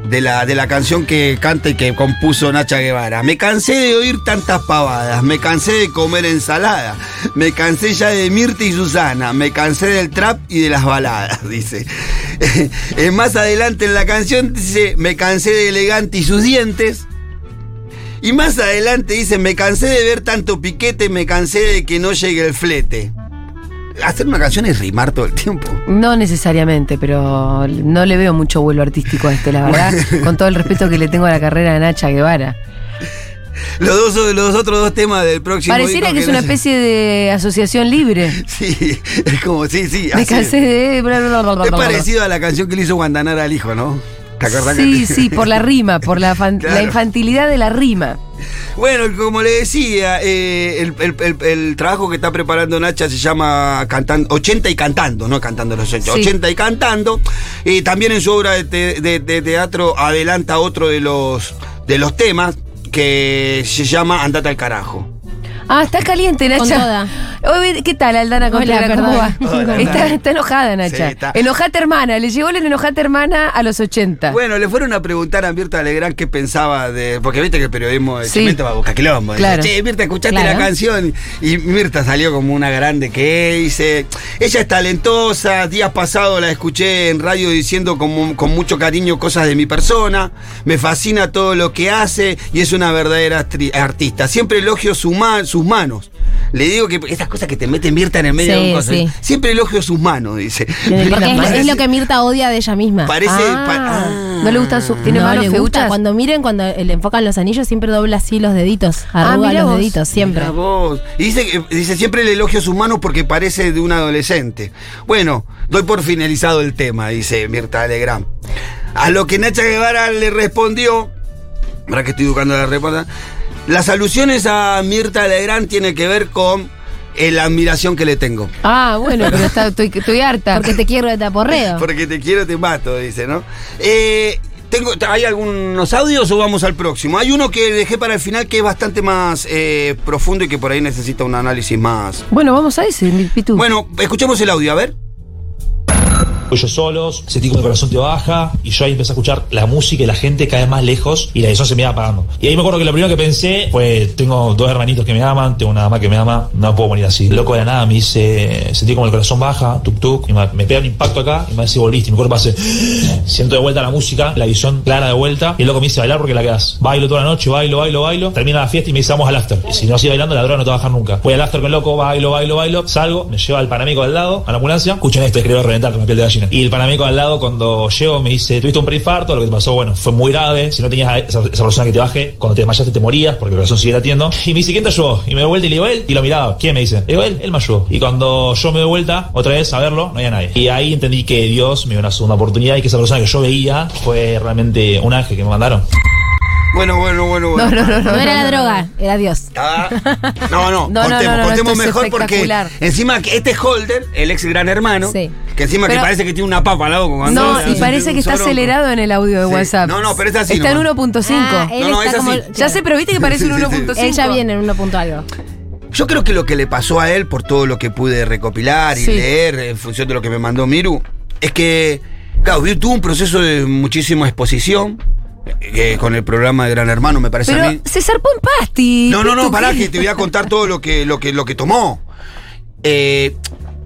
de, la, de la canción que canta y que compuso Nacha Guevara. Me cansé de oír tantas pavadas, me cansé de comer ensalada, me cansé ya de Mirta y Susana, me cansé del trap y de las baladas, dice. Eh, Más adelante en la canción dice, me cansé de elegante y sus dientes. Y más adelante dice, me cansé de ver tanto piquete, me cansé de que no llegue el flete. Hacer una canción es rimar todo el tiempo. No necesariamente, pero no le veo mucho vuelo artístico a este, la verdad, con todo el respeto que le tengo a la carrera de Nacha Guevara. Los, dos, los otros dos temas del próximo Pareciera disco que es una especie de asociación libre. Sí, es como, sí, sí. Me cansé de... Es parecido a la canción que le hizo Guantanara al hijo, ¿no? ¿Te acordás Sí, que- sí, por la rima, por la, fan- Claro. la infantilidad de la rima. Bueno, como le decía, eh, el, el- el- el trabajo que está preparando Nacha se llama cantando, 80 y cantando, no cantando los 80, Sí. 80 y cantando. Eh, también en su obra de, te- de- de teatro adelanta otro de los, de los temas que se llama Andate al carajo. Ah, está caliente, Nacha. Con toda. Oye, ¿Qué tal, Aldana Contreras? ¿Cómo va? Hola, está, enojada, Nacha. Sí, está. Enojate hermana. Le llegó la enojate hermana a los 80. Bueno, le fueron a preguntar a Mirta Legrand qué pensaba de. Porque viste que el periodismo de Sí. Chimento va a buscar quilombo. Dice, Claro. Che, Mirta, escuchaste Claro. la canción. Y Mirta salió como una grande que dice. Ella es talentosa. Días pasados la escuché en radio diciendo con mucho cariño cosas de mi persona. Me fascina todo lo que hace y es una verdadera artista. Siempre elogio su ma- sus manos. Le digo que estas cosas que te meten Mirta en el medio Sí, de un coso, sí. Siempre elogio sus manos, dice. Porque es, Parece- es lo que Mirta odia de ella misma. Parece. Ah, pa- ah. no le gustan sus. ¿Tiene no manos le gusta. Cuando miren, cuando le enfocan los anillos, siempre dobla así los deditos. Arruga mirá los vos. deditos, siempre. Y dice, que- dice siempre le elogio sus manos porque parece de un adolescente. Bueno, doy por finalizado el tema, dice Mirta Legrand. A lo que Nacha Guevara le respondió, ahora que estoy educando la respuesta, las alusiones a Mirta Legrand tienen que ver con es la admiración que le tengo. Ah, bueno, pero está- estoy, estoy harta. Porque te quiero de taporreo. Porque te quiero, te mato, dice, ¿no? Eh, tengo, ¿Hay algunos audios o vamos al próximo? Hay uno que dejé para el final que es bastante más eh, profundo y que por ahí necesita un análisis más. Bueno, vamos a ese, Pitu. Bueno, escuchemos el audio, a ver. Ellos solos, sentí como el corazón te baja y yo ahí empecé a escuchar la música y la gente cada vez más lejos y la visión se me iba apagando. Y ahí me acuerdo que lo primero que pensé fue, tengo dos hermanitos que me aman, tengo una mamá que me ama, no puedo morir así. Loco de la nada me dice, sentí como el corazón baja, tuk tuk, y me, me pega un impacto acá y me dice volviste y mi cuerpo hace, siento de vuelta la música, la visión clara de vuelta y el loco me dice bailar porque la quedas. Bailo toda la noche, bailo, bailo, bailo, termina la fiesta y me dice vamos al after. Y si no sigo bailando la droga no te va a bajar nunca. Voy al after con el loco, bailo, bailo, bailo, salgo, me lleva al panameco al lado, a la ambulancia, escuchen esto, creo reventar con piel de gallina. Y el panameco al lado cuando llego me dice, tuviste un preinfarto, lo que te pasó, bueno, fue muy grave, si no tenías a esa, esa persona que te baje, cuando te desmayaste te morías porque el corazón sigue latiendo. Y me dice, ¿quién te ayudó? Y me doy vuelta y le digo, él, y lo miraba, ¿quién me dice? Le digo, él, él me ayudó. Y cuando yo me doy vuelta, otra vez a verlo, no había nadie. Y ahí entendí que Dios me dio una segunda oportunidad y que esa persona que yo veía fue realmente un ángel que me mandaron. Bueno, bueno, bueno, no, bueno. no, no, no. No era la no, droga, era Dios. Ah, no, no, contemos, no, no, contemos esto es mejor porque encima que este es Holder, el ex gran hermano, Sí. que encima que parece que tiene una papa al lado cuando No, y parece un que está acelerado en el audio de Sí. WhatsApp. No, no, pero es así Está en nomás. 1.5. Ah, No, no, está es como. así. ya sé, pero viste que parece un Sí, sí, sí. 1.5. Él ya viene en 1 punto algo. Yo creo que lo que le pasó a él, por todo lo que pude recopilar y Sí. leer en función de lo que me mandó Miru, es que, claro, Miru tuvo un proceso de muchísima exposición eh, con el programa de Gran Hermano, me parece a Pero mí. se zarpó en pasti. No, no, no, pará, que te voy a contar todo lo que, lo que, lo que tomó. Eh,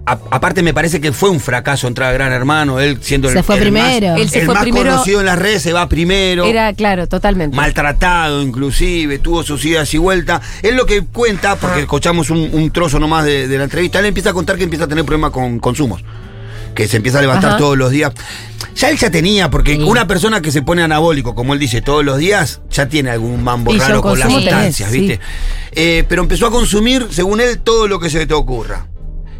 a- aparte, me parece que fue un fracaso entrar a Gran Hermano, él siendo el, Se fue el primero. más, Él se el fue más primero. conocido en las redes, se va primero. Era, claro, totalmente. maltratado inclusive, tuvo sus idas y vueltas. Es lo que cuenta, porque escuchamos un, un trozo nomás de, de la entrevista, él empieza a contar que empieza a tener problemas con consumos. Que se empieza a levantar Ajá. todos los días. Ya él ya tenía, porque una persona que se pone anabólico, como él dice, todos los días, ya tiene algún mambo Y raro con las tenés, sustancias, sí. ¿viste? Eh, pero empezó a consumir, según él, todo lo que se te ocurra.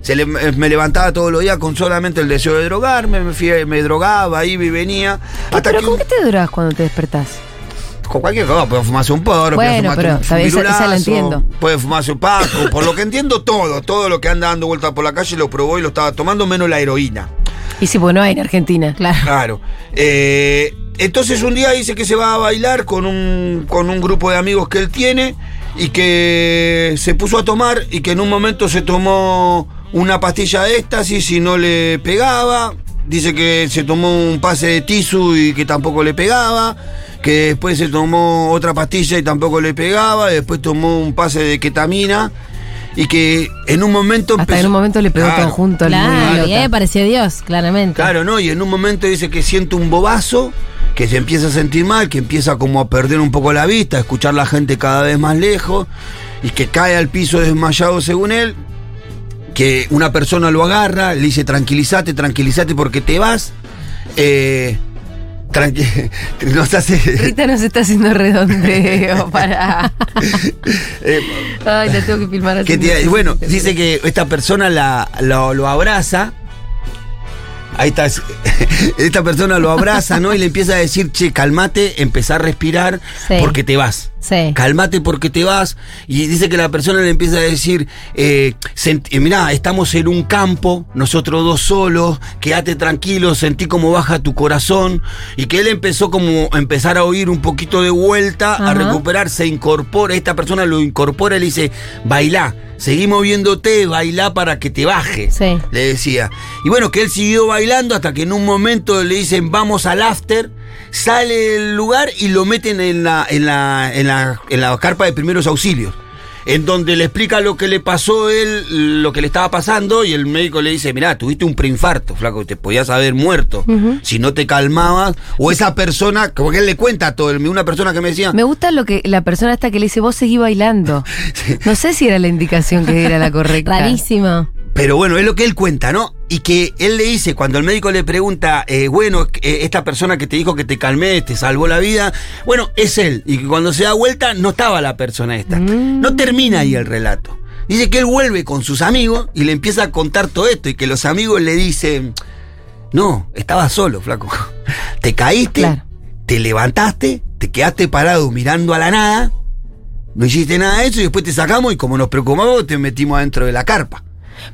Se le- me levantaba todos los días con solamente el deseo de drogarme, me, fui- me drogaba, iba y venía. Hasta ¿Pero que con qué te drogas cuando te despertás? Con cualquier cosa, puede fumarse un porro, puede Bueno, fumarse pero, un, ¿sabes? Esa- esa la virulazo, entiendo. puede fumarse un paco, por lo que entiendo todo, todo lo que anda dando vueltas por la calle lo probó y lo estaba tomando, menos la heroína. Y si, pues no hay en Argentina. Claro. Claro. Eh, entonces un día dice que se va a bailar con un, con un grupo de amigos que él tiene y que se puso a tomar y que en un momento se tomó una pastilla de éxtasis y no le pegaba. Dice que se tomó un pase de tisu y que tampoco le pegaba. Que después se tomó otra pastilla y tampoco le pegaba. Después tomó un pase de ketamina. Y que en un momento Hasta empezó- en un momento le pegó Claro. todo junto al Claro, y ahí idiota. apareció Dios, claramente. Claro, ¿no? Y en un momento dice que siente un bobazo, que se empieza a sentir mal, que empieza como a perder un poco la vista, a escuchar la gente cada vez más lejos, y que cae al piso desmayado según él, que una persona lo agarra, le dice tranquilízate, tranquilízate porque te vas. Eh, tranqui- nos hace... Rita nos está haciendo redondeo para. eh, Ay, la tengo que filmar así. que te- bueno, dice que esta persona la, lo, lo abraza. Ahí está. Esta persona lo abraza, ¿no? Y le empieza a decir, che, calmate, empezá a respirar Sí. porque te vas. Sí. Calmate porque te vas. Y dice que la persona le empieza a decir, eh, eh, mirá, estamos en un campo, nosotros dos solos, quédate tranquilo, sentí cómo baja tu corazón. Y que él empezó como a empezar a oír un poquito de vuelta, a recuperar, se incorpora, esta persona lo incorpora y le dice, bailá, seguí moviéndote, bailá para que te baje. Sí. Le decía. Y bueno, que él siguió bailando hasta que en un momento le dicen, vamos al after. Sale del lugar y lo meten en la, en la, en la, en la carpa de primeros auxilios. En donde le explica lo que le pasó a él, lo que le estaba pasando, y el médico le dice, mirá, tuviste un preinfarto, flaco, te podías haber muerto. Si no te calmabas. O esa persona, como que él le cuenta a todo, el- una persona que me decía, Me gusta lo que la persona esta que le dice, vos seguí bailando. No sé si era la indicación que era la correcta. Rarísimo. Pero bueno, es lo que él cuenta, ¿no? Y que él le dice, cuando el médico le pregunta, eh, bueno, eh, esta persona que te dijo que te calmes, te salvó la vida, bueno, es él. Y que cuando se da vuelta, no estaba la persona esta. No termina ahí el relato. Dice que él vuelve con sus amigos y le empieza a contar todo esto y que los amigos le dicen, no, estabas solo, flaco. Te caíste, Claro. te levantaste, te quedaste parado mirando a la nada No hiciste nada de eso y después te sacamos y como nos preocupamos te metimos adentro de la carpa.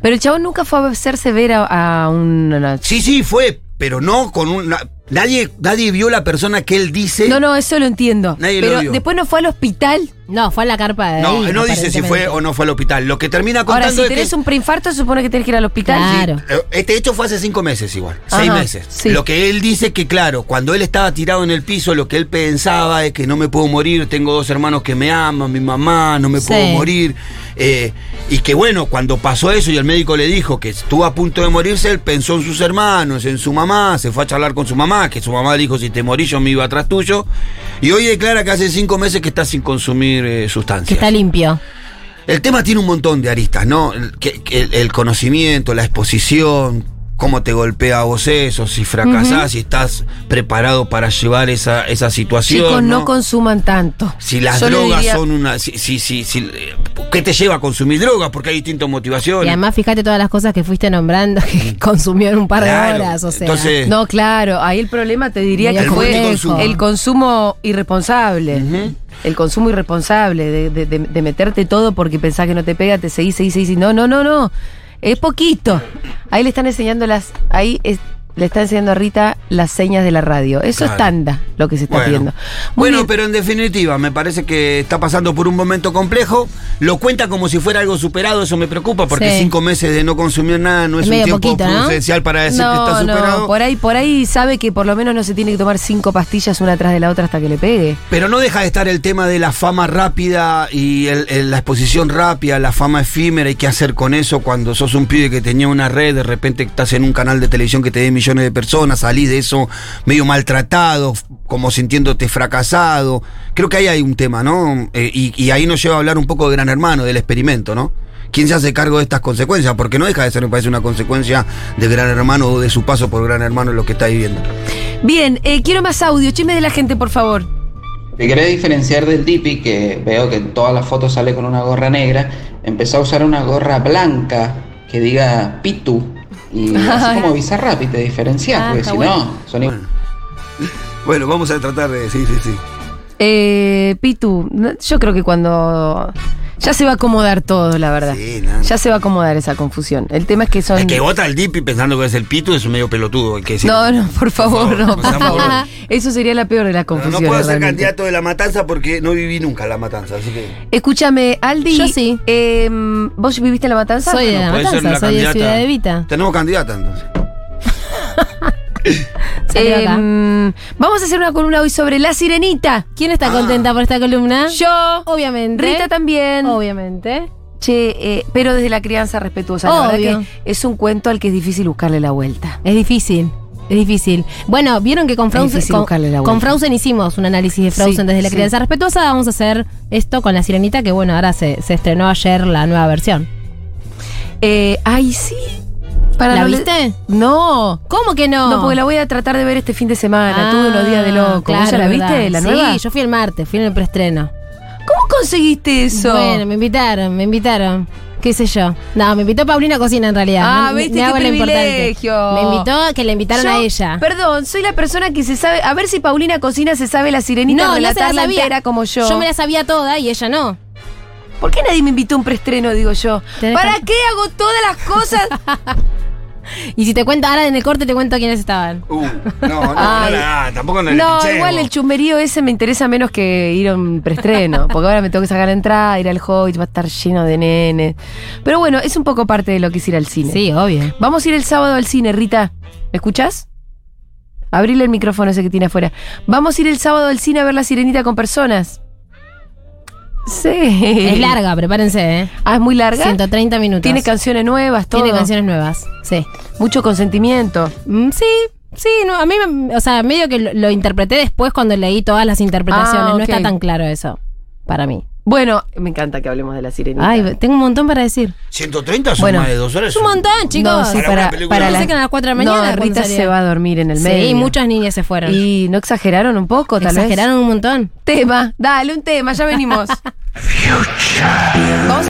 Pero el chabón nunca fue a hacerse ver a, una. Sí, sí, fue, pero no con una... Nadie, nadie vio la persona que él dice. No, no, eso lo entiendo. Nadie lo pero vio. después no fue al hospital. No, fue a la carpa de No, ahí, no dice si fue o no fue al hospital. Lo que termina Ahora, contando si es que tenés un preinfarto, se supone que tenés que ir al hospital. Claro. Eh, Este hecho fue hace cinco meses igual, Ajá, seis meses. sí. Lo que él dice que, claro, cuando él estaba tirado en el piso, lo que él pensaba es que no me puedo morir, tengo dos hermanos que me aman, mi mamá, no me Sí. puedo morir. eh, y que bueno, cuando pasó eso y el médico le dijo que estuvo a punto de morirse, él pensó en sus hermanos, en su mamá, se fue a charlar con su mamá, que su mamá le dijo, si te morís yo me iba atrás tuyo. Y hoy declara que hace cinco meses que está sin consumir eh, sustancias. Que está limpio. El tema tiene un montón de aristas, ¿no? El conocimiento, la exposición, cómo te golpea a vos eso, si fracasás, si estás preparado para llevar esa, esa situación. Chicos, no, ¿no? consuman tanto. Si las Yo drogas diría- son una. Si, si, si- si- ¿Qué te lleva a consumir drogas? Porque hay distintas Y motivaciones. además, fíjate todas las cosas que fuiste nombrando que consumió en un par de horas. O sea, entonces- No, claro, ahí el problema te diría que fue complejo. el consumo irresponsable. El consumo irresponsable de, de- de- de meterte todo porque pensás que no te pega, te seguís, seguís, seguís. No, no, no, no. Es poquito. Ahí le están enseñando las. Ahí es- le está enseñando a Rita las señas de la radio. Eso Claro. es tanda lo que se está Bueno, pidiendo. Muy Bueno, bien. pero en definitiva, me parece que está pasando por un momento complejo. Lo cuenta como si fuera algo superado, eso me preocupa, porque Sí. cinco meses de no consumir nada no es, Es un tiempo poquito, ¿no? prudencial para decir que está superado. no, por ahí, por ahí sabe que por lo menos no se tiene que tomar cinco pastillas una tras de la otra hasta que le pegue. Pero no deja de estar el tema de la fama rápida y el- el- la exposición rápida, la fama efímera y qué hacer con eso cuando sos un pibe que tenía una red, de repente estás en un canal de televisión que te ve millones de personas, salís de eso medio maltratado, como sintiéndote fracasado. Creo que ahí hay un tema, ¿no? Eh, y, y ahí nos lleva a hablar un poco de Gran Hermano, del experimento, ¿no? ¿Quién se hace cargo de estas consecuencias? Porque no deja de ser, me parece, una consecuencia de Gran Hermano o de su paso por Gran Hermano lo que está viviendo. Bien, eh, quiero más audio. Chisme de la gente, por favor. Te quería diferenciar del Dipi, que veo que en todas las fotos sale con una gorra negra. Empezó a usar una gorra blanca que diga Pitu. Y así como Bizarrap y te diferencias, Ah, porque si bueno. no, son igual. Bueno, vamos a tratar de... Sí, sí, sí. Eh, Pitu, no- yo creo que cuando. Ya se va a acomodar todo, la verdad. Sí, nada. Ya se va a acomodar esa confusión. El tema es que son. El que vota al Dipi pensando que es el pito es un medio pelotudo. El que dice- No, no, por favor, no, por favor. Eso sería la peor de las No, no confusiones. puedo ser realmente. candidato de la matanza porque no viví nunca la matanza, así que. Escúchame, Aldi. Yo sí. eh, ¿Vos viviste en la matanza? Soy de No, la matanza, la soy de. Ciudad de Vita. Tenemos candidata entonces. Eh, acá. vamos a hacer una columna hoy sobre la sirenita. ¿Quién está contenta por esta columna? Yo. Obviamente. Rita también. Obviamente. Che, eh, pero desde la crianza respetuosa. La verdad que es un cuento al que es difícil buscarle la vuelta. Es difícil. Es difícil. Bueno, vieron que con Frozen, con, con. Frozen hicimos un análisis de Frozen Sí, desde la sí. crianza respetuosa. Vamos a hacer esto con la sirenita, que bueno, ahora se, se estrenó ayer la nueva versión. Eh, ay, sí. Para ¿La no le- viste? No. ¿Cómo que no? No, porque la voy a tratar de ver este fin de semana. Ah, Tuve unos días de loco. claro, ¿Vos ya la verdad. viste? ¿La sí, nueva? yo fui el martes, fui en el preestreno. ¿Cómo conseguiste eso? Bueno, me invitaron, me invitaron. ¿Qué sé yo? No, me invitó Paulina Cocina en realidad. Ah, No, viste me qué privilegio. Me invitó a que la invitaron Yo, a ella. Perdón, soy la persona que se sabe. A ver si Paulina Cocina se sabe la sirenita no, la sabía. entera como yo. Yo me la sabía toda y ella no. ¿Por qué nadie me invitó a un preestreno, digo yo? ¿Para que- qué hago todas las cosas? Y si te cuento, ahora en el corte te cuento quiénes estaban. Uh, no, no, Ay. no, la- tampoco no le No, pichemos. igual el chumberío ese me interesa menos que ir a un preestreno. Porque ahora me tengo que sacar la entrada, ir al Hobbit, va a estar lleno de nenes. Pero bueno, es un poco parte de lo que es ir al cine. Sí, obvio. Vamos a ir el sábado al cine, Rita. ¿Me escuchás? Abrile el micrófono ese que tiene afuera. Vamos a ir el sábado al cine a ver la sirenita con personas. Sí. Es larga, prepárense, ¿eh? Ah, es muy larga. 130 minutos. Tiene canciones nuevas, todo. Tiene canciones nuevas, sí. Mucho consentimiento. Mm, sí, sí, no, a mí, o sea, medio que lo, lo interpreté después cuando leí todas las interpretaciones. Ah, No está tan claro eso, para mí. Bueno, me encanta que hablemos de la sirenita. Ay, tengo un montón para decir. 130 son Bueno, más de dos horas. Es un montón, chicos. No, sí, Para para, para la- que a las 4 de la mañana No, Rita se va a dormir en el medio. Sí, muchas niñas se fueron. ¿Y no exageraron un poco, tal Exageraron un montón. vez? Tema, dale, un tema, ya venimos. Vamos